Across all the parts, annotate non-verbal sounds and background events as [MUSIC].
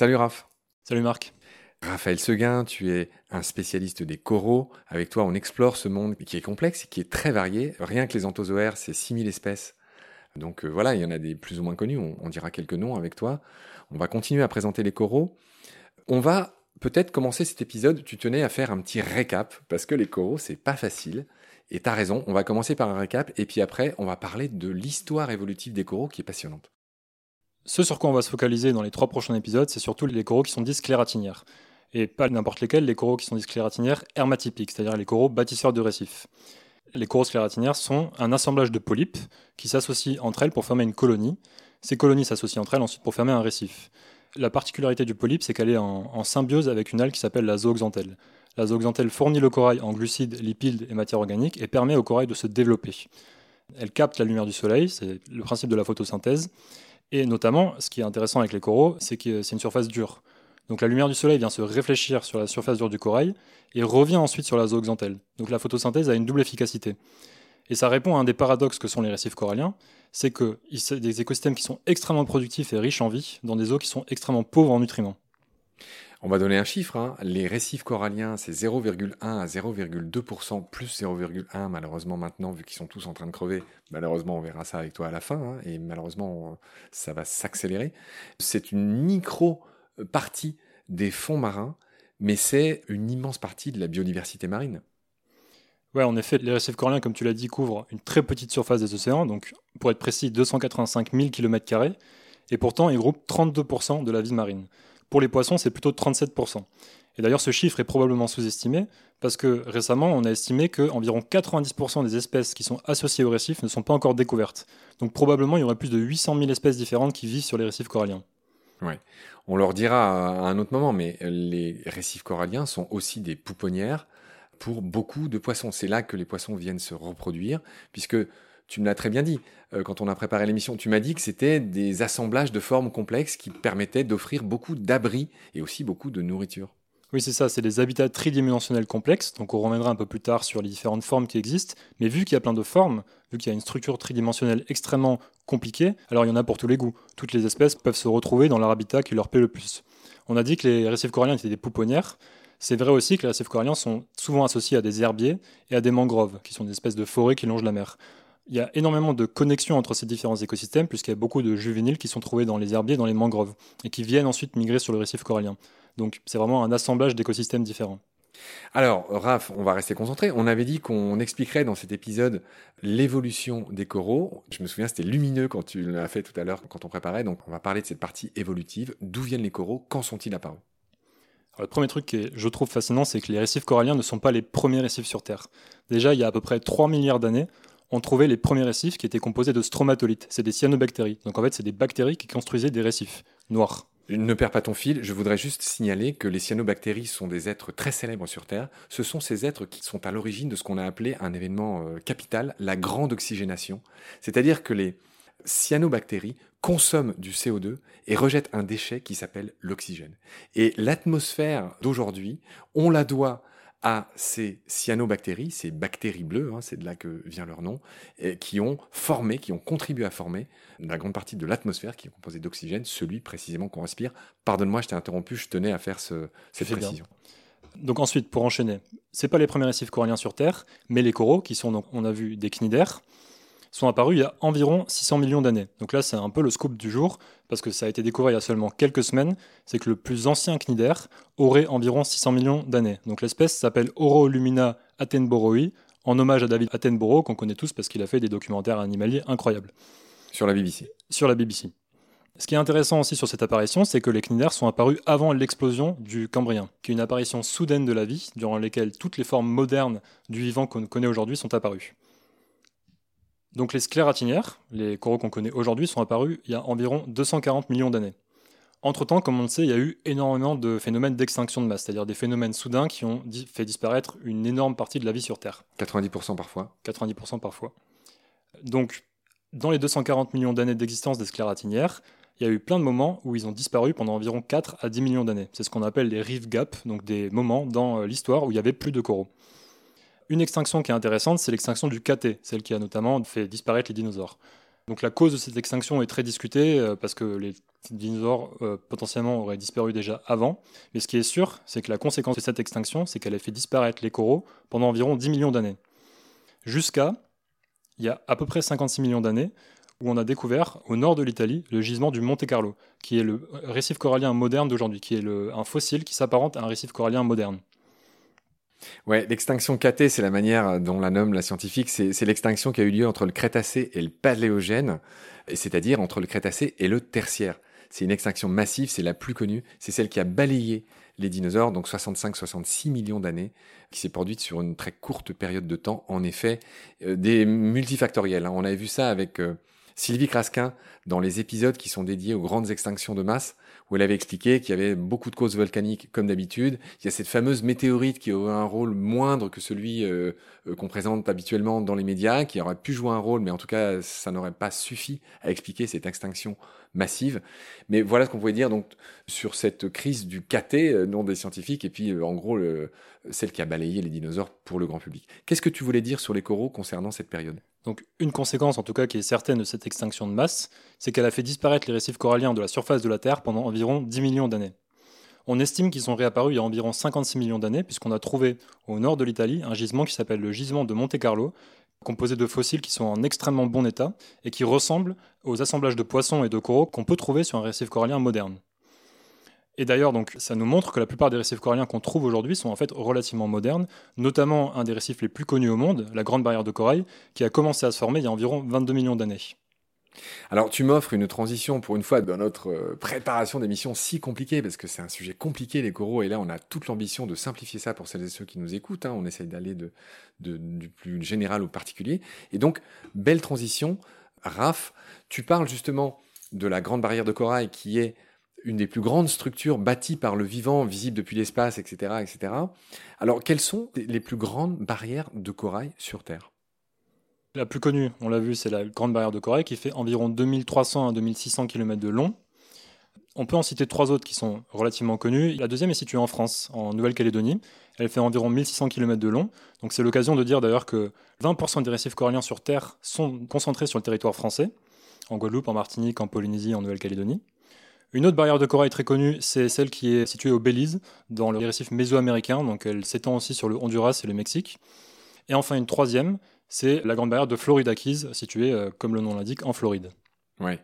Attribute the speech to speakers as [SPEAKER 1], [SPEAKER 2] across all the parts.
[SPEAKER 1] Salut Raph.
[SPEAKER 2] Salut Marc.
[SPEAKER 1] Raphaël Seguin, tu es un spécialiste des coraux. Avec toi, on explore ce monde qui est complexe et qui est très varié. Rien que les anthozoaires, c'est 6000 espèces. Donc euh, voilà, il y en a des plus ou moins connus. On, on, dira quelques noms avec toi. On va continuer à présenter les coraux. On va peut-être commencer cet épisode. Tu tenais à faire un petit récap parce que les coraux, c'est pas facile. Et t'as raison, on va commencer par un récap et puis après, on va parler de l'histoire évolutive des coraux qui est passionnante.
[SPEAKER 2] Ce sur quoi on va se focaliser dans les trois prochains épisodes, c'est surtout les coraux qui sont dits et pas n'importe lesquels, les coraux qui sont des sclératinières hermatypiques, c'est-à-dire les coraux bâtisseurs de récifs. Les coraux sclératinières sont un assemblage de polypes qui s'associent entre elles pour former une colonie. Ces colonies s'associent entre elles ensuite pour former un récif. La particularité du polype, c'est qu'elle est en, en, symbiose avec une algue qui s'appelle la zooxanthelle. La zooxanthelle fournit le corail en glucides, lipides et matières organiques et permet au corail de se développer. Elle capte la lumière du soleil, c'est le principe de la photosynthèse. Et notamment, ce qui est intéressant avec les coraux, c'est que c'est une surface dure. Donc la lumière du soleil vient se réfléchir sur la surface dure du corail et revient ensuite sur la zooxanthelle. Donc la photosynthèse a une double efficacité. Et ça répond à un des paradoxes que sont les récifs coralliens, c'est que des écosystèmes qui sont extrêmement productifs et riches en vie dans des eaux qui sont extrêmement pauvres en nutriments.
[SPEAKER 1] On va donner un chiffre. Hein. Les récifs coralliens, c'est 0,1 à 0,2%, plus 0,1 malheureusement maintenant, vu qu'ils sont tous en train de crever. Malheureusement, on verra ça avec toi à la fin, hein, et malheureusement, ça va s'accélérer. C'est une micro partie des fonds marins, mais c'est une immense partie de la biodiversité marine.
[SPEAKER 2] Ouais, en effet, les récifs coralliens, comme tu l'as dit, couvrent une très petite surface des océans, donc pour être précis, 285 000 km, et pourtant ils groupent 32% de la vie marine. Pour les poissons, c'est plutôt 37%. Et d'ailleurs, ce chiffre est probablement sous-estimé, parce que récemment, on a estimé qu'environ 90% des espèces qui sont associées aux récifs ne sont pas encore découvertes. Donc probablement, il y aurait plus de 800 000 espèces différentes qui vivent sur les récifs coralliens.
[SPEAKER 1] Ouais. On leur dira à un autre moment, mais les récifs coralliens sont aussi des pouponnières pour beaucoup de poissons. C'est là que les poissons viennent se reproduire, puisque tu me l'as très bien dit euh, quand on a préparé l'émission. Tu m'as dit que c'était des assemblages de formes complexes qui permettaient d'offrir beaucoup d'abris et aussi beaucoup de nourriture.
[SPEAKER 2] Oui, c'est ça, c'est des habitats tridimensionnels complexes, donc on reviendra un peu plus tard sur les différentes formes qui existent, mais vu qu'il y a plein de formes, vu qu'il y a une structure tridimensionnelle extrêmement compliquée, alors il y en a pour tous les goûts. Toutes les espèces peuvent se retrouver dans leur habitat qui leur plaît le plus. On a dit que les récifs coralliens étaient des pouponnières, c'est vrai aussi que les récifs coralliens sont souvent associés à des herbiers et à des mangroves, qui sont des espèces de forêts qui longent la mer. Il y a énormément de connexions entre ces différents écosystèmes, puisqu'il y a beaucoup de juvéniles qui sont trouvés dans les herbiers, dans les mangroves, et qui viennent ensuite migrer sur le récif corallien. Donc c'est vraiment un assemblage d'écosystèmes différents.
[SPEAKER 1] Alors, Raph, on va rester concentré. On avait dit qu'on expliquerait dans cet épisode l'évolution des coraux. Je me souviens, c'était lumineux quand tu l'as fait tout à l'heure, quand on préparait. Donc, on va parler de cette partie évolutive. D'où viennent les coraux? Quand sont-ils apparus
[SPEAKER 2] alors, Le premier truc que je trouve fascinant, c'est que les récifs coralliens ne sont pas les premiers récifs sur Terre. Déjà, il y a à peu près 3 milliards d'années, on trouvait les premiers récifs qui étaient composés de stromatolites. C'est des cyanobactéries. Donc, en fait, c'est des bactéries qui construisaient des récifs noirs.
[SPEAKER 1] Ne perds pas ton fil, je voudrais juste signaler que les cyanobactéries sont des êtres très célèbres sur Terre. Ce sont ces êtres qui sont à l'origine de ce qu'on a appelé un événement euh, capital, la grande oxygénation. C'est-à-dire que les cyanobactéries consomment du CO2 et rejettent un déchet qui s'appelle l'oxygène. Et l'atmosphère d'aujourd'hui, on la doit à ces cyanobactéries, ces bactéries bleues, hein, c'est de là que vient leur nom, et qui ont formé, qui ont contribué à former la grande partie de l'atmosphère qui est composée d'oxygène, celui précisément qu'on respire. Pardonne-moi, je t'ai interrompu, je tenais à faire ce, cette précision.
[SPEAKER 2] Bien. Donc ensuite, pour enchaîner, c'est pas les premiers récifs coralliens sur Terre, mais les coraux, qui sont donc, on a vu, des cnidaires, sont apparus il y a environ 600 millions d'années. Donc là, c'est un peu le scoop du jour, parce que ça a été découvert il y a seulement quelques semaines. C'est que le plus ancien cnidaire aurait environ 600 millions d'années. Donc l'espèce s'appelle Orolumina attenboroi, en hommage à David Attenborough, qu'on connaît tous parce qu'il a fait des documentaires animaliers incroyables.
[SPEAKER 1] Sur la BBC.
[SPEAKER 2] Sur la BBC. Ce qui est intéressant aussi sur cette apparition, c'est que les cnidaires sont apparus avant l'explosion du Cambrien, qui est une apparition soudaine de la vie, durant laquelle toutes les formes modernes du vivant qu'on connaît aujourd'hui sont apparues. Donc les sclératinières, les coraux qu'on connaît aujourd'hui, sont apparus il y a environ 240 millions d'années. Entre-temps, comme on le sait, il y a eu énormément de phénomènes d'extinction de masse, c'est-à-dire des phénomènes soudains qui ont fait disparaître une énorme partie de la vie sur Terre.
[SPEAKER 1] 90% parfois.
[SPEAKER 2] 90% parfois. Donc, dans les 240 millions d'années d'existence des sclératinières, il y a eu plein de moments où ils ont disparu pendant environ 4 à 10 millions d'années. C'est ce qu'on appelle les reef gaps, donc des moments dans l'histoire où il n'y avait plus de coraux. Une extinction qui est intéressante, c'est l'extinction du KT, celle qui a notamment fait disparaître les dinosaures. Donc la cause de cette extinction est très discutée euh, parce que les dinosaures euh, potentiellement auraient disparu déjà avant. Mais ce qui est sûr, c'est que la conséquence de cette extinction, c'est qu'elle a fait disparaître les coraux pendant environ 10 millions d'années. Jusqu'à, il y a à peu près 56 millions d'années, où on a découvert au nord de l'Italie le gisement du Monte Carlo, qui est le récif corallien moderne d'aujourd'hui, qui est un fossile qui s'apparente à un récif corallien moderne.
[SPEAKER 1] Ouais, l'extinction KT, c'est la manière dont la nomme la scientifique, c'est l'extinction qui a eu lieu entre le Crétacé et le Paléogène, c'est-à-dire entre le Crétacé et le Tertiaire. C'est une extinction massive, c'est la plus connue, c'est celle qui a balayé les dinosaures, donc 65-66 millions d'années, qui s'est produite sur une très courte période de temps. En effet, euh, des multifactoriels. Hein. On avait vu ça avec euh, Sylvie Crasquin dans les épisodes qui sont dédiés aux grandes extinctions de masse où elle avait expliqué qu'il y avait beaucoup de causes volcaniques comme d'habitude. Il y a cette fameuse météorite qui aurait un rôle moindre que celui euh, euh, qu'on présente habituellement dans les médias, qui aurait pu jouer un rôle, mais en tout cas, ça n'aurait pas suffi à expliquer cette extinction massive. Mais voilà ce qu'on pouvait dire donc sur cette crise du KT, euh, nom des scientifiques, et puis en gros celle qui a balayé les dinosaures pour le grand public. Qu'est-ce que tu voulais dire sur les coraux concernant cette période?
[SPEAKER 2] Donc une conséquence en tout cas qui est certaine de cette extinction de masse, c'est qu'elle a fait disparaître les récifs coralliens de la surface de la Terre pendant environ 10 millions d'années. On estime qu'ils sont réapparus il y a environ 56 millions d'années, puisqu'on a trouvé au nord de l'Italie un gisement qui s'appelle le gisement de Monte Carlo, composé de fossiles qui sont en extrêmement bon état et qui ressemblent aux assemblages de poissons et de coraux qu'on peut trouver sur un récif corallien moderne. Et d'ailleurs, donc, ça nous montre que la plupart des récifs coralliens qu'on trouve aujourd'hui sont en fait relativement modernes, notamment un des récifs les plus connus au monde, la Grande Barrière de Corail, qui a commencé à se former il y a environ 22 millions d'années.
[SPEAKER 1] Alors tu m'offres une transition pour une fois dans notre euh, préparation d'émission si compliquée, parce que c'est un sujet compliqué les coraux, et là on a toute l'ambition de simplifier ça pour celles et ceux qui nous écoutent, hein. on essaye d'aller du plus général au particulier. Et donc, belle transition, Raph, tu parles justement de la grande barrière de corail qui est une des plus grandes structures bâties par le vivant, visible depuis l'espace, etc., etc. Alors, quelles sont les plus grandes barrières de corail sur Terre?
[SPEAKER 2] La plus connue, on l'a vu, c'est la Grande Barrière de Corail qui fait environ 2300 à 2600 km de long. On peut en citer trois autres qui sont relativement connues. La deuxième est située en France, en Nouvelle-Calédonie. Elle fait environ 1600 km de long. Donc c'est l'occasion de dire d'ailleurs que 20% des récifs coralliens sur Terre sont concentrés sur le territoire français, en Guadeloupe, en Martinique, en Polynésie, en Nouvelle-Calédonie. Une autre barrière de corail très connue, c'est celle qui est située au Belize, dans le récif mésoaméricain, donc elle s'étend aussi sur le Honduras et le Mexique. Et enfin une troisième, c'est la grande barrière de Florida Keys, située, euh, comme le nom l'indique, en Floride.
[SPEAKER 1] Oui.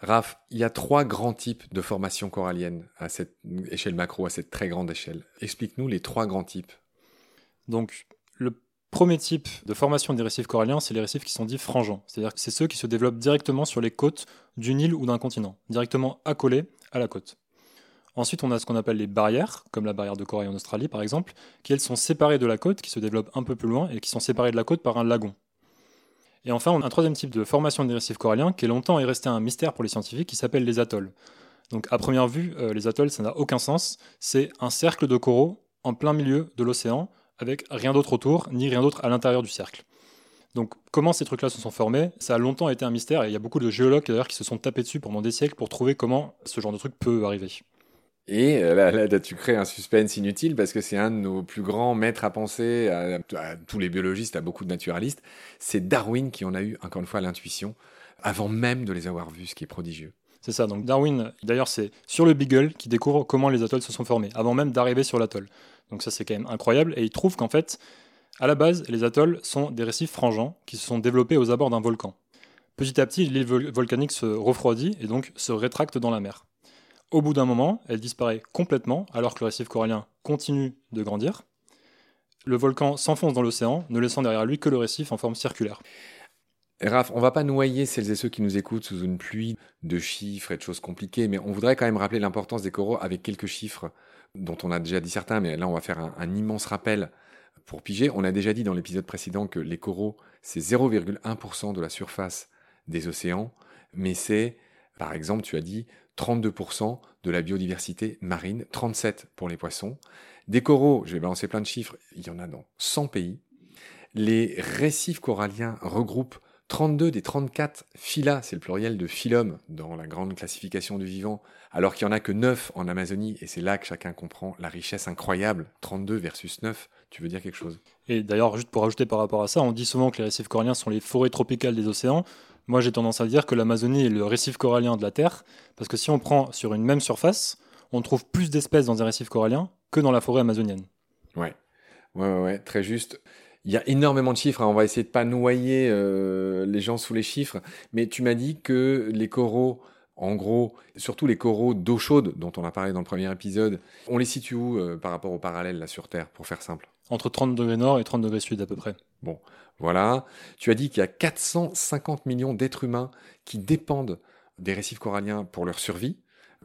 [SPEAKER 1] Raph, il y a trois grands types de formations coralliennes à cette échelle macro, à cette très grande échelle. Explique-nous les trois grands types.
[SPEAKER 2] Donc, le Premier type de formation des récifs coralliens, c'est les récifs qui sont dits frangeants. C'est-à-dire que c'est ceux qui se développent directement sur les côtes d'une île ou d'un continent, directement accolés à la côte. Ensuite, on a ce qu'on appelle les barrières, comme la barrière de corail en Australie par exemple, qui elles sont séparées de la côte, qui se développent un peu plus loin et qui sont séparées de la côte par un lagon. Et enfin, on a un troisième type de formation des récifs coralliens qui longtemps est resté un mystère pour les scientifiques, qui s'appelle les atolls. Donc à première vue, euh, les atolls, ça n'a aucun sens. C'est un cercle de coraux en plein milieu de l'océan avec rien d'autre autour, ni rien d'autre à l'intérieur du cercle. Donc comment ces trucs-là se sont formés, ça a longtemps été un mystère et il y a beaucoup de géologues d'ailleurs qui se sont tapés dessus pendant des siècles pour trouver comment ce genre de truc peut arriver.
[SPEAKER 1] Et euh, là, tu crées un suspense inutile parce que c'est un de nos plus grands maîtres à penser, à, tous les biologistes, à beaucoup de naturalistes. C'est Darwin qui en a eu, encore une fois, l'intuition, avant même de les avoir vus, ce qui est prodigieux.
[SPEAKER 2] C'est ça, donc Darwin, d'ailleurs, c'est sur le Beagle qui découvre comment les atolls se sont formés, avant même d'arriver sur l'atoll. Donc ça c'est quand même incroyable. Et il trouve qu'en fait, à la base, les atolls sont des récifs frangeants qui se sont développés aux abords d'un volcan. Petit à petit, l'île volcanique se refroidit et donc se rétracte dans la mer. Au bout d'un moment, elle disparaît complètement alors que le récif corallien continue de grandir. Le volcan s'enfonce dans l'océan, ne laissant derrière lui que le récif en forme circulaire.
[SPEAKER 1] Raph, on va pas noyer celles et ceux qui nous écoutent sous une pluie de chiffres et de choses compliquées, mais on voudrait quand même rappeler l'importance des coraux avec quelques chiffres dont on a déjà dit certains, mais là on va faire un, immense rappel pour piger. On a déjà dit dans l'épisode précédent que les coraux, c'est 0,1% de la surface des océans, mais c'est, par exemple, tu as dit 32% de la biodiversité marine, 37% pour les poissons. Des coraux, je vais balancer plein de chiffres, il y en a dans 100 pays. Les récifs coralliens regroupent 32 des 34 phyla, c'est le pluriel de phylum dans la grande classification du vivant, alors qu'il n'y en a que 9 en Amazonie, et c'est là que chacun comprend la richesse incroyable. 32 versus 9, tu veux dire quelque chose?
[SPEAKER 2] Et d'ailleurs, juste pour ajouter par rapport à ça, on dit souvent que les récifs coralliens sont les forêts tropicales des océans. Moi, j'ai tendance à dire que l'Amazonie est le récif corallien de la Terre, parce que si on prend sur une même surface, on trouve plus d'espèces dans un récif corallien que dans la forêt amazonienne.
[SPEAKER 1] Ouais, ouais, ouais, très juste. Il y a énormément de chiffres, hein. on va essayer de pas noyer euh, les gens sous les chiffres, mais tu m'as dit que les coraux, en gros, surtout les coraux d'eau chaude dont on a parlé dans le premier épisode, on les situe où euh, par rapport au parallèle là sur Terre, pour faire simple?
[SPEAKER 2] Entre 30 degrés nord et 30 degrés sud à peu près.
[SPEAKER 1] Bon, voilà. Tu as dit qu'il y a 450 millions d'êtres humains qui dépendent des récifs coralliens pour leur survie.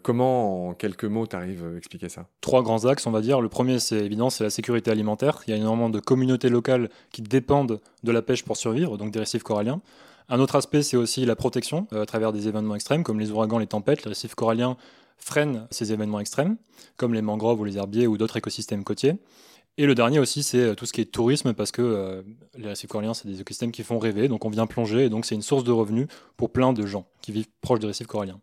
[SPEAKER 1] Comment, en quelques mots, tu arrives à expliquer ça?
[SPEAKER 2] Trois grands axes, on va dire. Le premier, c'est évident, c'est la sécurité alimentaire. Il y a énormément de communautés locales qui dépendent de la pêche pour survivre, donc des récifs coralliens. Un autre aspect, c'est aussi la protection euh, à travers des événements extrêmes, comme les ouragans, les tempêtes. Les récifs coralliens freinent ces événements extrêmes, comme les mangroves ou les herbiers ou d'autres écosystèmes côtiers. Et le dernier aussi, c'est euh, tout ce qui est tourisme, parce que euh, les récifs coralliens, c'est des écosystèmes qui font rêver, donc on vient plonger, et donc c'est une source de revenus pour plein de gens qui vivent proches des récifs coralliens.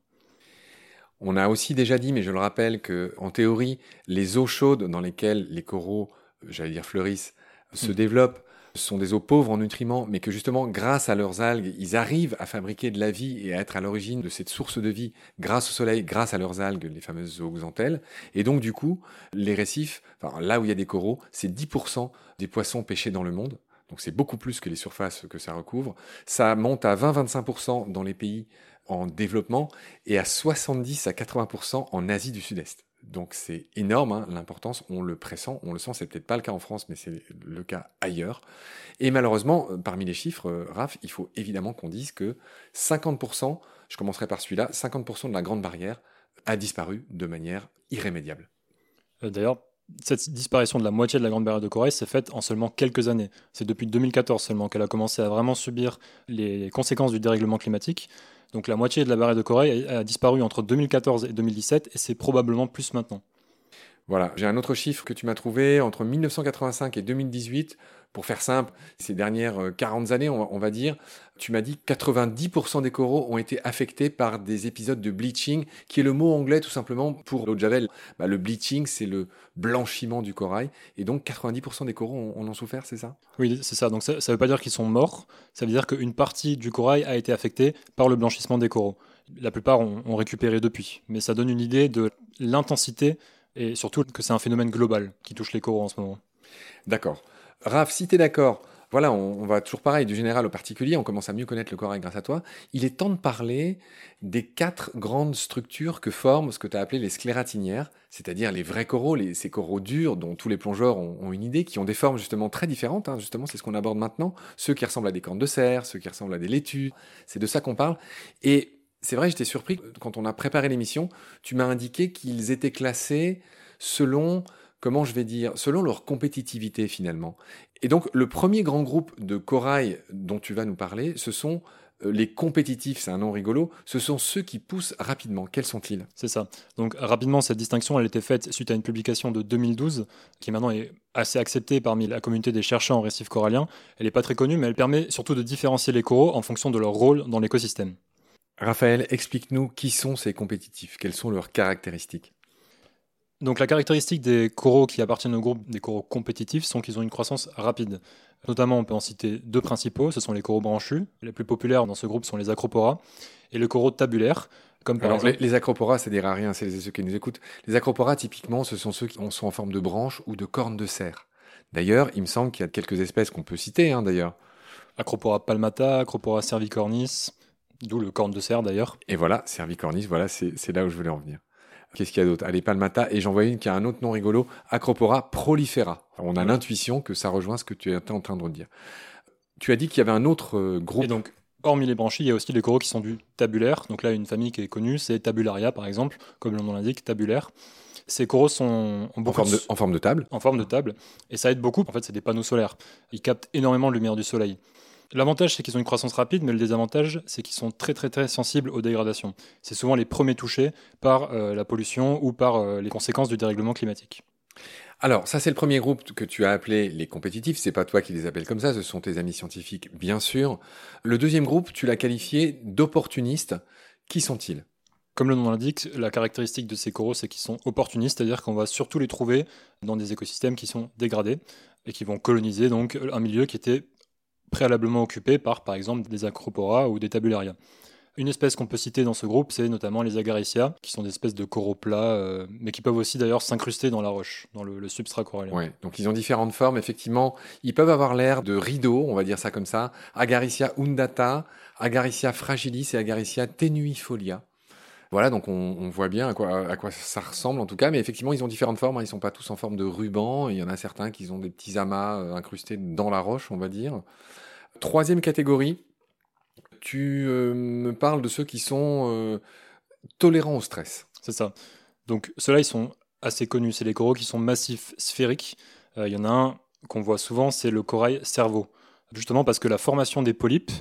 [SPEAKER 1] On a aussi déjà dit, mais je le rappelle, que en théorie, les eaux chaudes dans lesquelles les coraux, j'allais dire fleurissent, se mm. développent, sont des eaux pauvres en nutriments, mais que justement, grâce à leurs algues, ils arrivent à fabriquer de la vie et à être à l'origine de cette source de vie grâce au soleil, grâce à leurs algues, les fameuses zooxanthelles. Et donc, du coup, les récifs, enfin, là où il y a des coraux, c'est 10% des poissons pêchés dans le monde. Donc, c'est beaucoup plus que les surfaces que ça recouvre. Ça monte à 20-25% dans les pays en développement et à 70 à 80% en Asie du Sud-Est. Donc c'est énorme, hein, l'importance, on le pressent, on le sent, c'est peut-être pas le cas en France, mais c'est le cas ailleurs. Et malheureusement, euh, parmi les chiffres, euh, Raph, il faut évidemment qu'on dise que 50%, je commencerai par celui-là, 50% de la grande barrière a disparu de manière irrémédiable.
[SPEAKER 2] Euh, d'ailleurs, cette disparition de la moitié de la grande barrière de corail s'est faite en seulement quelques années. C'est depuis 2014 seulement qu'elle a commencé à vraiment subir les conséquences du dérèglement climatique. Donc la moitié de la barrière de corail a, disparu entre 2014 et 2017 et c'est probablement plus maintenant.
[SPEAKER 1] Voilà, j'ai un autre chiffre que tu m'as trouvé entre 1985 et 2018 pour faire simple, ces dernières 40 euh, années, on va, dire, tu m'as dit 90% des coraux ont été affectés par des épisodes de bleaching, qui est le mot anglais tout simplement pour l'eau de javel. Bah, le bleaching, c'est le blanchiment du corail. Et donc 90% des coraux en ont souffert, c'est ça?
[SPEAKER 2] Oui, c'est ça. Donc ça ne veut pas dire qu'ils sont morts, ça veut dire qu'une partie du corail a été affectée par le blanchissement des coraux. La plupart ont, ont récupéré depuis. Mais ça donne une idée de l'intensité et surtout que c'est un phénomène global qui touche les coraux en ce moment.
[SPEAKER 1] D'accord. Raph, si tu es d'accord, voilà, on, va toujours pareil, du général au particulier, on commence à mieux connaître le corail grâce à toi. Il est temps de parler des quatre grandes structures que forment ce que tu as appelé les sclératinières, c'est-à-dire les vrais coraux, les, ces coraux durs dont tous les plongeurs ont, une idée, qui ont des formes justement très différentes, hein. justement c'est ce qu'on aborde maintenant, ceux qui ressemblent à des cornes de cerf, ceux qui ressemblent à des laitues, c'est de ça qu'on parle. Et c'est vrai, j'étais surpris, quand on a préparé l'émission, tu m'as indiqué qu'ils étaient classés selon comment je vais dire, selon leur compétitivité finalement. Et donc le premier grand groupe de corail dont tu vas nous parler, ce sont euh, les compétitifs, c'est un nom rigolo, ce sont ceux qui poussent rapidement. Quels sont-ils?
[SPEAKER 2] C'est ça. Donc rapidement, cette distinction, elle était faite suite à une publication de 2012, qui maintenant est assez acceptée parmi la communauté des chercheurs en récifs coralliens. Elle n'est pas très connue, mais elle permet surtout de différencier les coraux en fonction de leur rôle dans l'écosystème.
[SPEAKER 1] Raphaël, explique-nous qui sont ces compétitifs, quelles sont leurs caractéristiques?
[SPEAKER 2] Donc la caractéristique des coraux qui appartiennent au groupe des coraux compétitifs sont qu'ils ont une croissance rapide. Notamment, on peut en citer deux principaux, ce sont les coraux branchus. Les plus populaires dans ce groupe sont les acropora et le coraux tabulaire.
[SPEAKER 1] Comme par exemple... les, acropora, ça dira rien, c'est ceux qui nous écoutent. Les acropora, typiquement, ce sont ceux qui sont en forme de branches ou de cornes de cerf. D'ailleurs, il me semble qu'il y a quelques espèces qu'on peut citer, hein, d'ailleurs.
[SPEAKER 2] Acropora palmata, Acropora cervicornis, d'où le corne de cerf d'ailleurs.
[SPEAKER 1] Et voilà, cervicornis, voilà, c'est là où je voulais en venir. Qu'est-ce qu'il y a d'autre? Allez, Palmata. Et j'en vois une qui a un autre nom rigolo, Acropora prolifera. on a l'intuition que ça rejoint ce que tu étais en train de dire. Tu as dit qu'il y avait un autre euh, groupe.
[SPEAKER 2] Et donc, hormis les branchies, il y a aussi les coraux qui sont du tabulaire. Donc là, une famille qui est connue, c'est Tabularia, par exemple, comme le nom l'indique, tabulaire. Ces coraux sont
[SPEAKER 1] en, forme de, en forme de table.
[SPEAKER 2] En forme de table. Et ça aide beaucoup. En fait, c'est des panneaux solaires. Ils captent énormément de lumière du soleil. L'avantage, c'est qu'ils ont une croissance rapide, mais le désavantage, c'est qu'ils sont très très très sensibles aux dégradations. C'est souvent les premiers touchés par euh, la pollution ou par euh, les conséquences du dérèglement climatique.
[SPEAKER 1] Alors, ça, c'est le premier groupe que tu as appelé les compétitifs. C'est pas toi qui les appelles comme ça, ce sont tes amis scientifiques, bien sûr. Le deuxième groupe, tu l'as qualifié d'opportunistes. Qui sont-ils?
[SPEAKER 2] Comme le nom l'indique, la caractéristique de ces coraux, c'est qu'ils sont opportunistes, c'est-à-dire qu'on va surtout les trouver dans des écosystèmes qui sont dégradés et qui vont coloniser donc un milieu qui était préalablement occupés par, par exemple, des acropora ou des tabularia. Une espèce qu'on peut citer dans ce groupe, c'est notamment les agaricea, qui sont des espèces de coraux plats, euh, mais qui peuvent aussi d'ailleurs s'incruster dans la roche, dans le, substrat corallien.
[SPEAKER 1] Ouais, donc ils ont différentes formes, effectivement. Ils peuvent avoir l'air de rideaux, on va dire ça comme ça. Agaricia undata, Agaricia fragilis et Agaricia tenuifolia. Voilà, donc on, voit bien à quoi, ça ressemble en tout cas, mais effectivement ils ont différentes formes, hein. ils sont pas tous en forme de ruban, il y en a certains qui ont des petits amas euh, incrustés dans la roche, on va dire. Troisième catégorie, tu euh, me parles de ceux qui sont euh, tolérants au stress.
[SPEAKER 2] C'est ça. Donc ceux-là, ils sont assez connus. C'est les coraux qui sont massifs sphériques. Il y en a un qu'on voit souvent, c'est le corail cerveau. Justement parce que la formation des polypes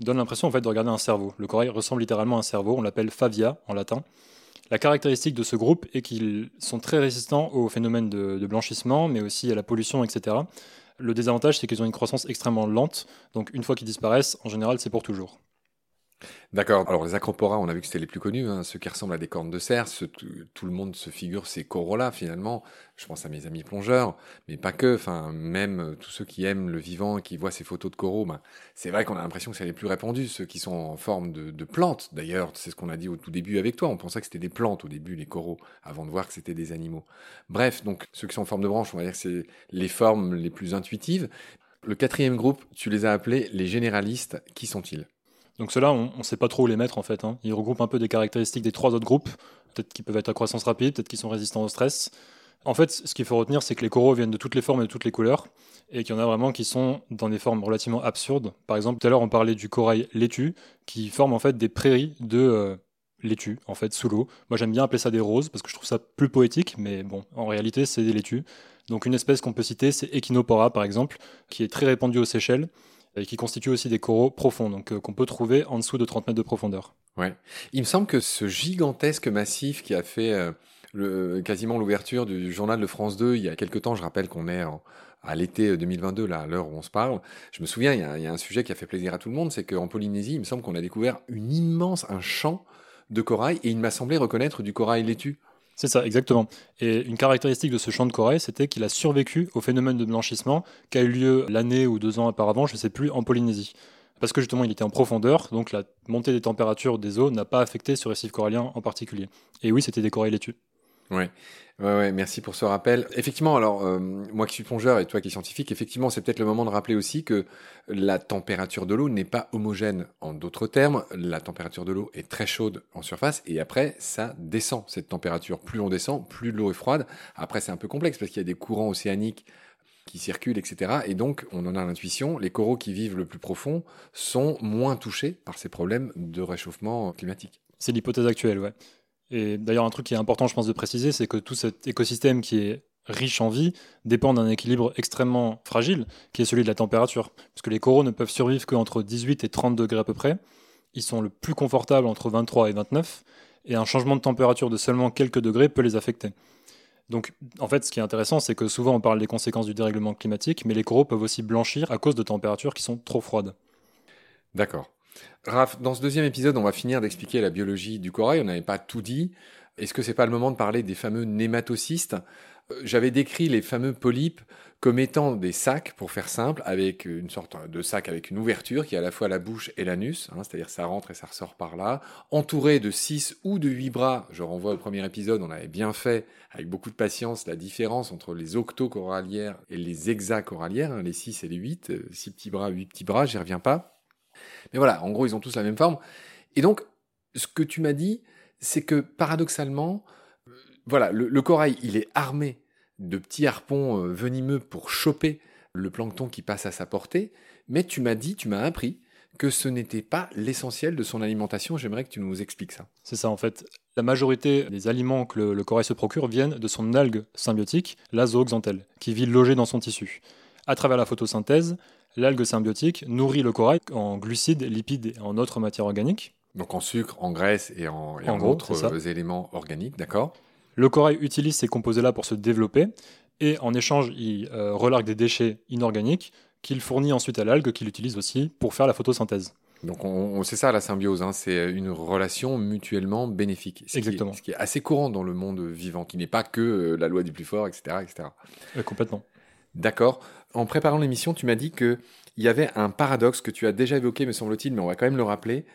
[SPEAKER 2] donne l'impression en fait de regarder un cerveau. Le corail ressemble littéralement à un cerveau. On l'appelle favia en latin. La caractéristique de ce groupe est qu'ils sont très résistants aux phénomènes de, de, blanchissement, mais aussi à la pollution, etc. Le désavantage, c'est qu'ils ont une croissance extrêmement lente. Donc une fois qu'ils disparaissent, en général, c'est pour toujours.
[SPEAKER 1] D'accord. Alors les acropora, on a vu que c'était les plus connus, hein, ceux qui ressemblent à des cornes de cerf. tout, le monde se figure ces coraux-là finalement. Je pense à mes amis plongeurs, mais pas que. Enfin, même euh, tous ceux qui aiment le vivant et qui voient ces photos de coraux, ben, c'est vrai qu'on a l'impression que c'est les plus répandus, ceux qui sont en forme de, plantes. D'ailleurs, c'est ce qu'on a dit au tout début avec toi. On pensait que c'était des plantes au début, les coraux, avant de voir que c'était des animaux. Bref, donc ceux qui sont en forme de branche, on va dire que c'est les formes les plus intuitives. Le quatrième groupe, tu les as appelés les généralistes. Qui sont-ils?
[SPEAKER 2] Donc ceux-là, on ne sait pas trop où les mettre en fait. Hein. Ils regroupent un peu des caractéristiques des trois autres groupes. Peut-être qu'ils peuvent être à croissance rapide, peut-être qu'ils sont résistants au stress. En fait, ce qu'il faut retenir, c'est que les coraux viennent de toutes les formes et de toutes les couleurs, et qu'il y en a vraiment qui sont dans des formes relativement absurdes. Par exemple, tout à l'heure, on parlait du corail laitue, qui forme en fait des prairies de euh, laitue, en fait, sous l'eau. Moi, j'aime bien appeler ça des roses, parce que je trouve ça plus poétique, mais bon, en réalité, c'est des laitues. Donc une espèce qu'on peut citer, c'est Echinopora, par exemple, qui est très répandue aux Seychelles, et qui constituent aussi des coraux profonds, donc euh, qu'on peut trouver en dessous de 30 mètres de profondeur.
[SPEAKER 1] Ouais. Il me semble que ce gigantesque massif qui a fait euh, le, quasiment l'ouverture du journal de France 2 il y a quelques temps, je rappelle qu'on est à l'été 2022, là, à l'heure où on se parle, je me souviens, il y, a, il y, a, un sujet qui a fait plaisir à tout le monde, c'est qu'en Polynésie, il me semble qu'on a découvert une immense, un champ de corail, et il m'a semblé reconnaître du corail laitue.
[SPEAKER 2] C'est ça, exactement. Et une caractéristique de ce champ de corail, c'était qu'il a survécu au phénomène de blanchissement qui a eu lieu l'année ou deux ans auparavant, je ne sais plus, en Polynésie. Parce que justement, il était en profondeur, donc la montée des températures des eaux n'a pas affecté ce récif corallien en particulier. Et oui, c'était des corails laitus.
[SPEAKER 1] Ouais. Ouais, ouais, merci pour ce rappel. Effectivement, alors euh, moi qui suis plongeur et toi qui es scientifique, effectivement, c'est peut-être le moment de rappeler aussi que la température de l'eau n'est pas homogène. En d'autres termes, la température de l'eau est très chaude en surface et après ça descend cette température. Plus on descend, plus l'eau est froide. Après, c'est un peu complexe parce qu'il y a des courants océaniques qui circulent, etc. Et donc, on en a l'intuition, les coraux qui vivent le plus profond sont moins touchés par ces problèmes de réchauffement climatique.
[SPEAKER 2] C'est l'hypothèse actuelle, ouais. Et d'ailleurs, un truc qui est important, je pense, de préciser, c'est que tout cet écosystème qui est riche en vie dépend d'un équilibre extrêmement fragile, qui est celui de la température. Puisque les coraux ne peuvent survivre qu'entre 18 et 30 degrés à peu près. Ils sont le plus confortables entre 23 et 29. Et un changement de température de seulement quelques degrés peut les affecter. Donc, en fait, ce qui est intéressant, c'est que souvent on parle des conséquences du dérèglement climatique, mais les coraux peuvent aussi blanchir à cause de températures qui sont trop froides.
[SPEAKER 1] D'accord. Raph, dans ce deuxième épisode, on va finir d'expliquer la biologie du corail. On n'avait pas tout dit. Est-ce que c'est pas le moment de parler des fameux nématocystes? Euh, J'avais décrit les fameux polypes comme étant des sacs, pour faire simple, avec une sorte de sac avec une ouverture qui est à la fois la bouche et l'anus, hein, c'est-à-dire ça rentre et ça ressort par là, entouré de six ou de huit bras. Je renvoie au premier épisode, on avait bien fait, avec beaucoup de patience, la différence entre les octocorallières et les hexacorallières, hein, les six et les huit, euh, six petits bras, huit petits bras, j'y reviens pas. Mais voilà, en gros, ils ont tous la même forme. Et donc, ce que tu m'as dit, c'est que paradoxalement, euh, voilà, le, corail, il est armé de petits harpons euh, venimeux pour choper le plancton qui passe à sa portée, mais tu m'as dit, tu m'as appris que ce n'était pas l'essentiel de son alimentation. J'aimerais que tu nous expliques ça.
[SPEAKER 2] C'est ça, en fait. La majorité des aliments que le, corail se procure viennent de son algue symbiotique, la zooxanthelle, qui vit logée dans son tissu. À travers la photosynthèse, L'algue symbiotique nourrit le corail en glucides, lipides et en autres matières organiques.
[SPEAKER 1] Donc en sucre, en graisse et en, autres éléments organiques, d'accord?
[SPEAKER 2] Le corail utilise ces composés-là pour se développer et en échange, il euh, relargue des déchets inorganiques qu'il fournit ensuite à l'algue qu'il utilise aussi pour faire la photosynthèse.
[SPEAKER 1] Donc on, c'est ça la symbiose, hein. c'est une relation mutuellement bénéfique. Ce
[SPEAKER 2] Exactement.
[SPEAKER 1] Qui est, ce qui est assez courant dans le monde vivant, qui n'est pas que euh, la loi du plus fort, etc. etc.
[SPEAKER 2] complètement.
[SPEAKER 1] D'accord. En préparant l'émission, tu m'as dit que il y avait un paradoxe que tu as déjà évoqué, me semble-t-il, mais on va quand même le rappeler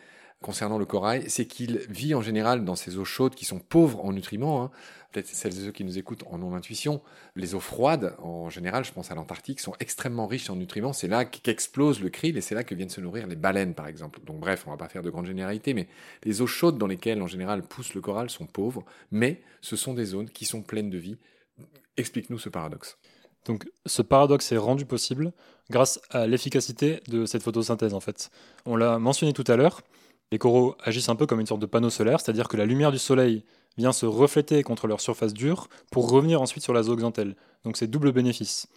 [SPEAKER 1] concernant le corail, c'est qu'il vit en général dans ces eaux chaudes qui sont pauvres en nutriments. Hein. Peut-être celles et ceux qui nous écoutent en ont l'intuition. Les eaux froides, en général, je pense à l'Antarctique, sont extrêmement riches en nutriments. C'est là qu'explose le krill et c'est là que viennent se nourrir les baleines, par exemple. Donc bref, on va pas faire de grandes généralités, mais les eaux chaudes dans lesquelles, en général, pousse le corail sont pauvres, mais ce sont des zones qui sont pleines de vie. Explique-nous ce paradoxe.
[SPEAKER 2] Donc ce paradoxe est rendu possible grâce à l'efficacité de cette photosynthèse en fait. On l'a mentionné tout à l'heure, les coraux agissent un peu comme une sorte de panneau solaire, c'est-à-dire que la lumière du soleil vient se refléter contre leur surface dure pour revenir ensuite sur la zooxanthelle. Donc c'est double bénéfice.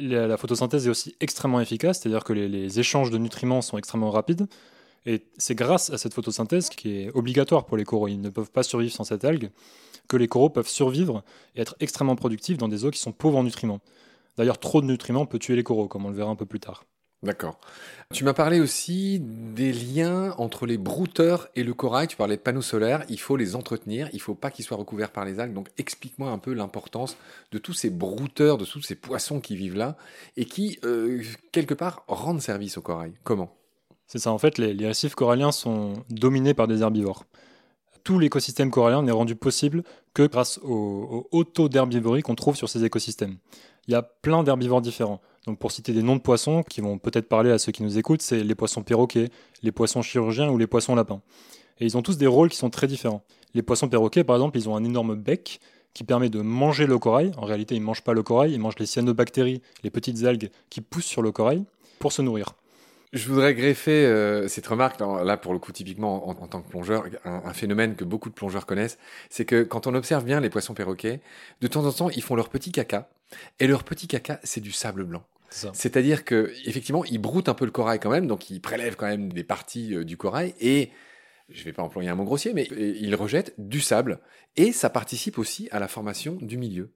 [SPEAKER 2] La, photosynthèse est aussi extrêmement efficace, c'est-à-dire que les, échanges de nutriments sont extrêmement rapides. Et c'est grâce à cette photosynthèse, qui est obligatoire pour les coraux, ils ne peuvent pas survivre sans cette algue, que les coraux peuvent survivre et être extrêmement productifs dans des eaux qui sont pauvres en nutriments. D'ailleurs, trop de nutriments peut tuer les coraux, comme on le verra un peu plus tard.
[SPEAKER 1] D'accord. Tu m'as parlé aussi des liens entre les brouteurs et le corail. Tu parlais de panneaux solaires. Il faut les entretenir. Il ne faut pas qu'ils soient recouverts par les algues. Donc, explique-moi un peu l'importance de tous ces brouteurs, de tous ces poissons qui vivent là et qui, euh, quelque part, rendent service au corail. Comment?
[SPEAKER 2] C'est ça. En fait, les, récifs coralliens sont dominés par des herbivores. Tout l'écosystème corallien n'est rendu possible que grâce au, au haut taux d'herbivorie qu'on trouve sur ces écosystèmes. Il y a plein d'herbivores différents. Donc pour citer des noms de poissons qui vont peut-être parler à ceux qui nous écoutent, c'est les poissons perroquets, les poissons chirurgiens ou les poissons lapins. Et ils ont tous des rôles qui sont très différents. Les poissons perroquets, par exemple, ils ont un énorme bec qui permet de manger le corail. En réalité, ils ne mangent pas le corail, ils mangent les cyanobactéries, les petites algues qui poussent sur le corail, pour se nourrir.
[SPEAKER 1] Je voudrais greffer euh, cette remarque, là pour le coup typiquement en, tant que plongeur, un, phénomène que beaucoup de plongeurs connaissent, c'est que quand on observe bien les poissons perroquets, de temps en temps ils font leur petit caca, et leur petit caca c'est du sable blanc. C'est-à-dire que effectivement, ils broutent un peu le corail quand même, donc ils prélèvent quand même des parties euh, du corail et je ne vais pas employer un mot grossier, mais euh, ils rejettent du sable et ça participe aussi à la formation du milieu.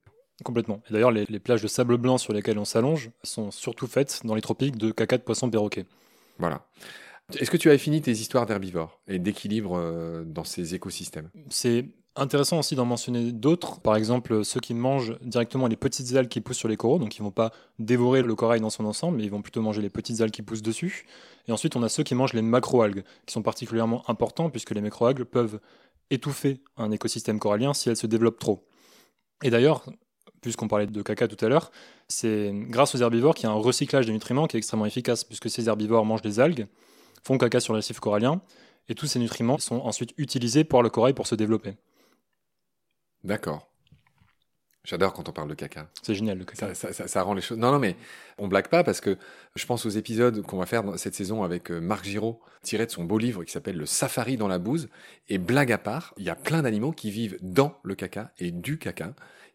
[SPEAKER 2] Complètement. D'ailleurs, les, plages de sable blanc sur lesquelles on s'allonge sont surtout faites dans les tropiques de caca de poissons perroquets.
[SPEAKER 1] Voilà. Est-ce que tu as fini tes histoires d'herbivores et d'équilibre euh, dans ces écosystèmes?
[SPEAKER 2] C'est Intéressant aussi d'en mentionner d'autres, par exemple ceux qui mangent directement les petites algues qui poussent sur les coraux, donc ils vont pas dévorer le corail dans son ensemble, mais ils vont plutôt manger les petites algues qui poussent dessus. Et ensuite on a ceux qui mangent les macroalgues, qui sont particulièrement importants puisque les macroalgues peuvent étouffer un écosystème corallien si elles se développent trop. Et d'ailleurs, puisqu'on parlait de caca tout à l'heure, c'est grâce aux herbivores qu'il y a un recyclage des nutriments qui est extrêmement efficace, puisque ces herbivores mangent des algues, font caca sur les récifs coralliens, et tous ces nutriments sont ensuite utilisés par le corail pour se développer.
[SPEAKER 1] D'accord. J'adore quand on parle de caca.
[SPEAKER 2] C'est génial le
[SPEAKER 1] caca. Ça, rend les choses. Non, non, mais on blague pas parce que je pense aux épisodes qu'on va faire dans cette saison avec euh, Marc Giraud, tiré de son beau livre qui s'appelle Le Safari dans la bouse. Et blague à part, il y a plein d'animaux qui vivent dans le caca et du caca.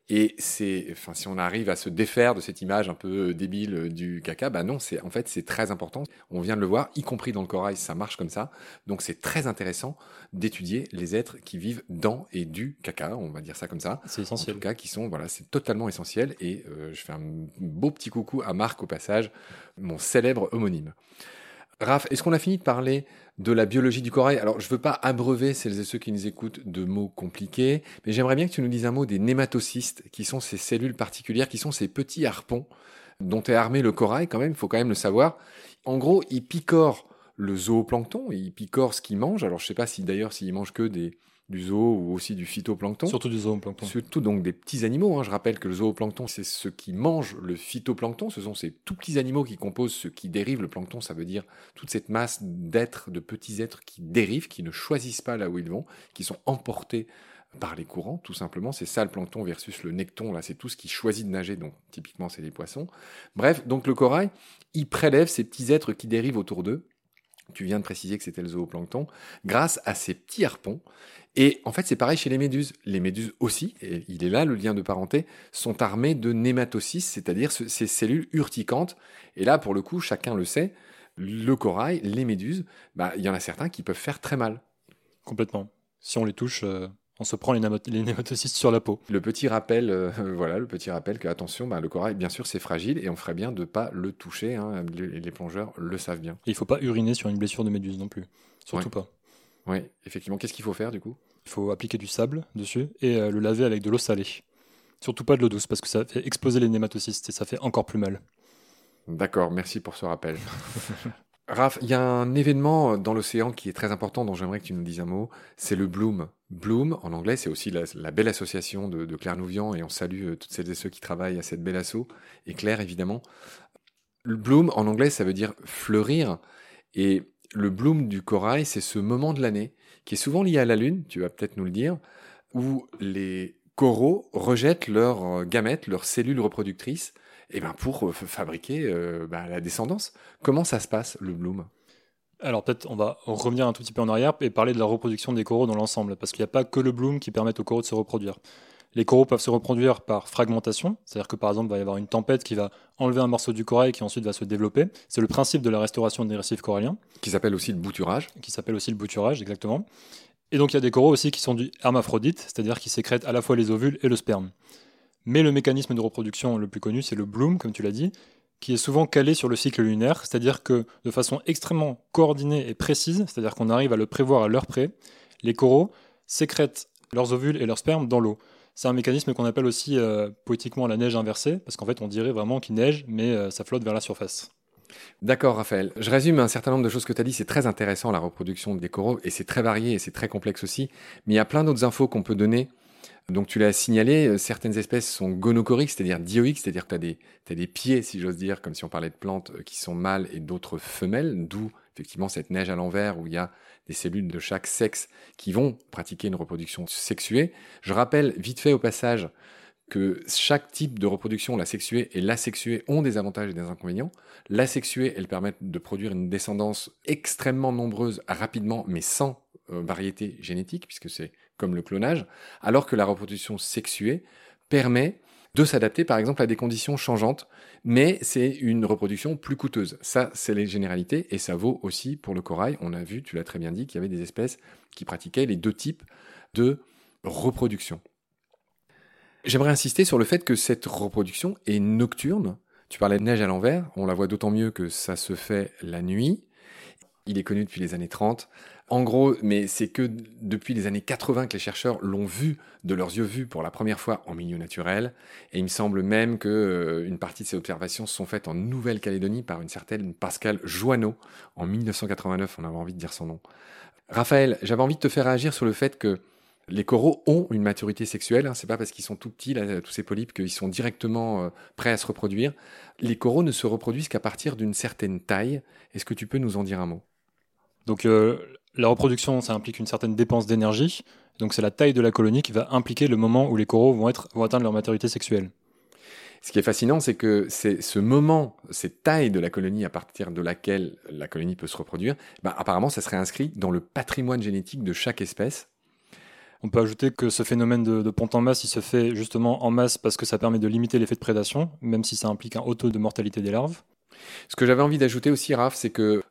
[SPEAKER 1] Et c'est, enfin, si on arrive à se défaire de cette image un peu euh, débile euh, du caca, bah non, c'est en fait c'est très important. On vient de le voir, y compris dans le corail, ça marche comme ça. Donc c'est très intéressant d'étudier les êtres qui vivent dans et du caca, on va dire ça comme ça.
[SPEAKER 2] C'est essentiel.
[SPEAKER 1] En tout cas, qui sont voilà, c'est totalement essentiel. Et euh, je fais un beau petit coucou à Marc au passage, mon célèbre homonyme. Raph, est-ce qu'on a fini de parler de la biologie du corail Alors, je ne veux pas abreuver celles et ceux qui nous écoutent de mots compliqués, mais j'aimerais bien que tu nous dises un mot des nématocystes, qui sont ces cellules particulières, qui sont ces petits harpons dont est armé le corail quand même, il faut quand même le savoir. En gros, ils picorent le zooplancton, ils picorent ce qu'ils mangent. Alors, je ne sais pas si d'ailleurs s'ils mangent que des, du zoo ou aussi du phytoplancton.
[SPEAKER 2] Surtout du zooplancton.
[SPEAKER 1] Surtout donc des petits animaux. Hein. Je rappelle que le zooplancton, c'est ce qui mange le phytoplancton. Ce sont ces tout petits animaux qui composent ce qui dérive le plancton. Ça veut dire toute cette masse d'êtres, de petits êtres qui dérivent, qui ne choisissent pas là où ils vont, qui sont emportés par les courants, tout simplement. C'est ça le plancton versus le necton. Là, c'est tout ce qui choisit de nager. Donc, typiquement, c'est les poissons. Bref, donc le corail, il prélève ces petits êtres qui dérivent autour d'eux tu viens de préciser que c'était le zooplancton, grâce à ces petits harpons. Et en fait, c'est pareil chez les méduses. Les méduses aussi, et il est là le lien de parenté, sont armées de nématocystes, c'est-à-dire ces cellules urticantes. Et là, pour le coup, chacun le sait, le corail, les méduses, bah, il y en a certains qui peuvent faire très mal.
[SPEAKER 2] Complètement. Si on les touche, euh, on se prend les, nématocystes sur la peau.
[SPEAKER 1] Le petit rappel, euh, [LAUGHS] voilà, le petit rappel que attention, bah, le corail, bien sûr, c'est fragile et on ferait bien de ne pas le toucher. Hein, les, plongeurs le savent bien.
[SPEAKER 2] il ne faut pas uriner sur une blessure de méduse non plus, surtout pas.
[SPEAKER 1] Oui, effectivement. Qu'est-ce qu'il faut faire du coup?
[SPEAKER 2] Il faut appliquer du sable dessus et euh, le laver avec de l'eau salée. Surtout pas de l'eau douce parce que ça fait exploser les nématocystes et ça fait encore plus mal.
[SPEAKER 1] D'accord, merci pour ce rappel. [LAUGHS] Raph, il y a un événement dans l'océan qui est très important dont j'aimerais que tu nous dises un mot, c'est le Bloom. Bloom, en anglais, c'est aussi la, belle association de, Claire Nouvian et on salue euh, toutes celles et ceux qui travaillent à cette belle asso, et Claire évidemment. Bloom, en anglais, ça veut dire fleurir, et le Bloom du corail, c'est ce moment de l'année qui est souvent lié à la Lune, tu vas peut-être nous le dire, où les coraux rejettent leurs euh, gamètes, leurs cellules reproductrices, eh ben pour euh, fabriquer euh, bah, la descendance. Comment ça se passe, le bloom?
[SPEAKER 2] Alors peut-être on va revenir un tout petit peu en arrière et parler de la reproduction des coraux dans l'ensemble, parce qu'il n'y a pas que le bloom qui permet aux coraux de se reproduire. Les coraux peuvent se reproduire par fragmentation, c'est-à-dire que par exemple il va y avoir une tempête qui va enlever un morceau du corail qui ensuite va se développer. C'est le principe de la restauration des récifs coralliens.
[SPEAKER 1] Qui s'appelle aussi le bouturage.
[SPEAKER 2] Qui s'appelle aussi le bouturage, exactement. Et donc il y a des coraux aussi qui sont du hermaphrodite, c'est-à-dire qui sécrètent à la fois les ovules et le sperme. Mais le mécanisme de reproduction le plus connu, c'est le bloom, comme tu l'as dit, qui est souvent calé sur le cycle lunaire, c'est-à-dire que de façon extrêmement coordonnée et précise, c'est-à-dire qu'on arrive à le prévoir à l'heure près, les coraux sécrètent leurs ovules et leurs spermes dans l'eau. C'est un mécanisme qu'on appelle aussi euh, poétiquement la neige inversée, parce qu'en fait on dirait vraiment qu'il neige, mais euh, ça flotte vers la surface.
[SPEAKER 1] D'accord, Raphaël. Je résume un certain nombre de choses que tu as dit. C'est très intéressant, la reproduction des coraux, et c'est très varié et c'est très complexe aussi. Mais il y a plein d'autres infos qu'on peut donner. Donc, tu l'as signalé, euh, certaines espèces sont gonocoriques, c'est-à-dire dioïques, c'est-à-dire que tu as, des pieds, si j'ose dire, comme si on parlait de plantes euh, qui sont mâles et d'autres femelles, d'où effectivement cette neige à l'envers où il y a des cellules de chaque sexe qui vont pratiquer une reproduction sexuée. Je rappelle vite fait au passage que chaque type de reproduction, la sexuée et l'asexuée, ont des avantages et des inconvénients. L'asexuée, elle permet de produire une descendance extrêmement nombreuse rapidement, mais sans euh, variété génétique, puisque c'est comme le clonage, alors que la reproduction sexuée permet de s'adapter par exemple à des conditions changeantes, mais c'est une reproduction plus coûteuse. Ça, c'est les généralités, et ça vaut aussi pour le corail. On a vu, tu l'as très bien dit, qu'il y avait des espèces qui pratiquaient les deux types de reproduction. J'aimerais insister sur le fait que cette reproduction est nocturne. Tu parlais de neige à l'envers, on la voit d'autant mieux que ça se fait la nuit. Il est connu depuis les années 30. En gros, mais c'est que depuis les années 80 que les chercheurs l'ont vu de leurs yeux vus pour la première fois en milieu naturel. Et il me semble même que euh, une partie de ces observations sont faites en Nouvelle-Calédonie par une certaine Pascal Joanneau en 1989. On avait envie de dire son nom. Raphaël, j'avais envie de te faire réagir sur le fait que les coraux ont une maturité sexuelle. Hein. C'est pas parce qu'ils sont tout petits, tous ces polypes, qu'ils sont directement euh, prêts à se reproduire. Les coraux ne se reproduisent qu'à partir d'une certaine taille. Est-ce que tu peux nous en dire un mot?
[SPEAKER 2] Donc, euh, la reproduction, ça implique une certaine dépense d'énergie. Donc, c'est la taille de la colonie qui va impliquer le moment où les coraux vont, être, vont atteindre leur maturité sexuelle.
[SPEAKER 1] Ce qui est fascinant, c'est que c'est ce moment, cette taille de la colonie à partir de laquelle la colonie peut se reproduire, bah, apparemment, ça serait inscrit dans le patrimoine génétique de chaque espèce
[SPEAKER 2] on peut ajouter que ce phénomène de, ponte en masse, il se fait justement en masse parce que ça permet de limiter l'effet de prédation, même si ça implique un haut taux de mortalité des larves.
[SPEAKER 1] Ce que j'avais envie d'ajouter aussi, Raph, c'est que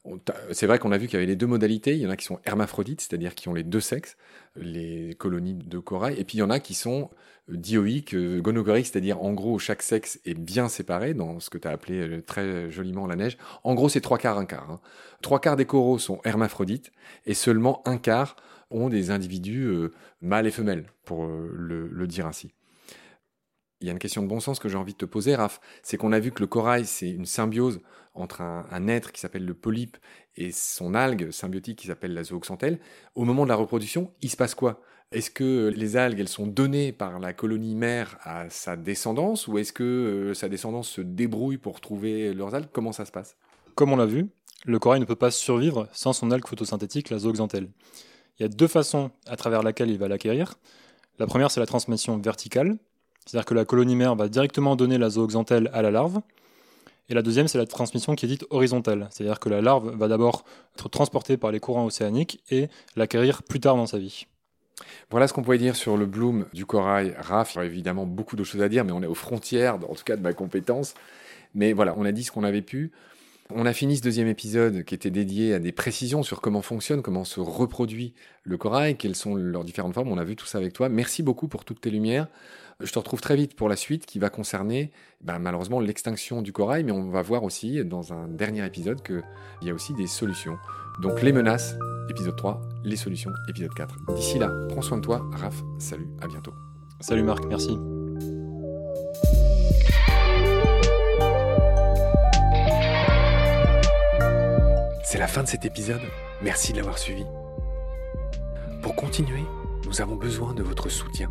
[SPEAKER 1] c'est vrai qu'on a vu qu'il y avait les deux modalités. Il y en a qui sont hermaphrodites, c'est-à-dire qui ont les deux sexes, les colonies de corail, et puis il y en a qui sont dioïques, gonogoriques, c'est-à-dire en gros chaque sexe est bien séparé dans ce que tu as appelé euh, très joliment la neige. En gros, c'est trois quarts, un quart. Hein. Trois quarts des coraux sont hermaphrodites et seulement un quart ont des individus euh, mâles et femelles, pour euh, le, dire ainsi. Il y a une question de bon sens que j'ai envie de te poser, Raph. C'est qu'on a vu que le corail, c'est une symbiose entre un, être qui s'appelle le polype et son algue symbiotique qui s'appelle la zooxanthelle. Au moment de la reproduction, il se passe quoi? Est-ce que les algues, elles sont données par la colonie mère à sa descendance ou est-ce que euh, sa descendance se débrouille pour trouver leurs algues? Comment ça se passe?
[SPEAKER 2] Comme on l'a vu, le corail ne peut pas survivre sans son algue photosynthétique, la zooxanthelle. Il y a deux façons à travers laquelle il va l'acquérir. La première, c'est la transmission verticale, c'est-à-dire que la colonie mère va directement donner la zooxanthelle à la larve. Et la deuxième, c'est la transmission qui est dite horizontale, c'est-à-dire que la larve va d'abord être transportée par les courants océaniques et l'acquérir plus tard dans sa vie.
[SPEAKER 1] Voilà ce qu'on pouvait dire sur le bloom du corail RAF. Il y aurait évidemment beaucoup de choses à dire, mais on est aux frontières, en tout cas de ma compétence. Mais voilà, on a dit ce qu'on avait pu. On a fini ce deuxième épisode qui était dédié à des précisions sur comment fonctionne, comment se reproduit le corail, quelles sont leurs différentes formes. On a vu tout ça avec toi. Merci beaucoup pour toutes tes lumières. Je te retrouve très vite pour la suite qui va concerner ben, malheureusement l'extinction du corail, mais on va voir aussi dans un dernier épisode qu'il y a aussi des solutions. Donc les menaces, épisode 3, les solutions, épisode 4. D'ici là, prends soin de toi. Raph, salut, à bientôt.
[SPEAKER 2] Salut Marc, merci.
[SPEAKER 1] la fin de cet épisode, merci de l'avoir suivi. Pour continuer, nous avons besoin de votre soutien.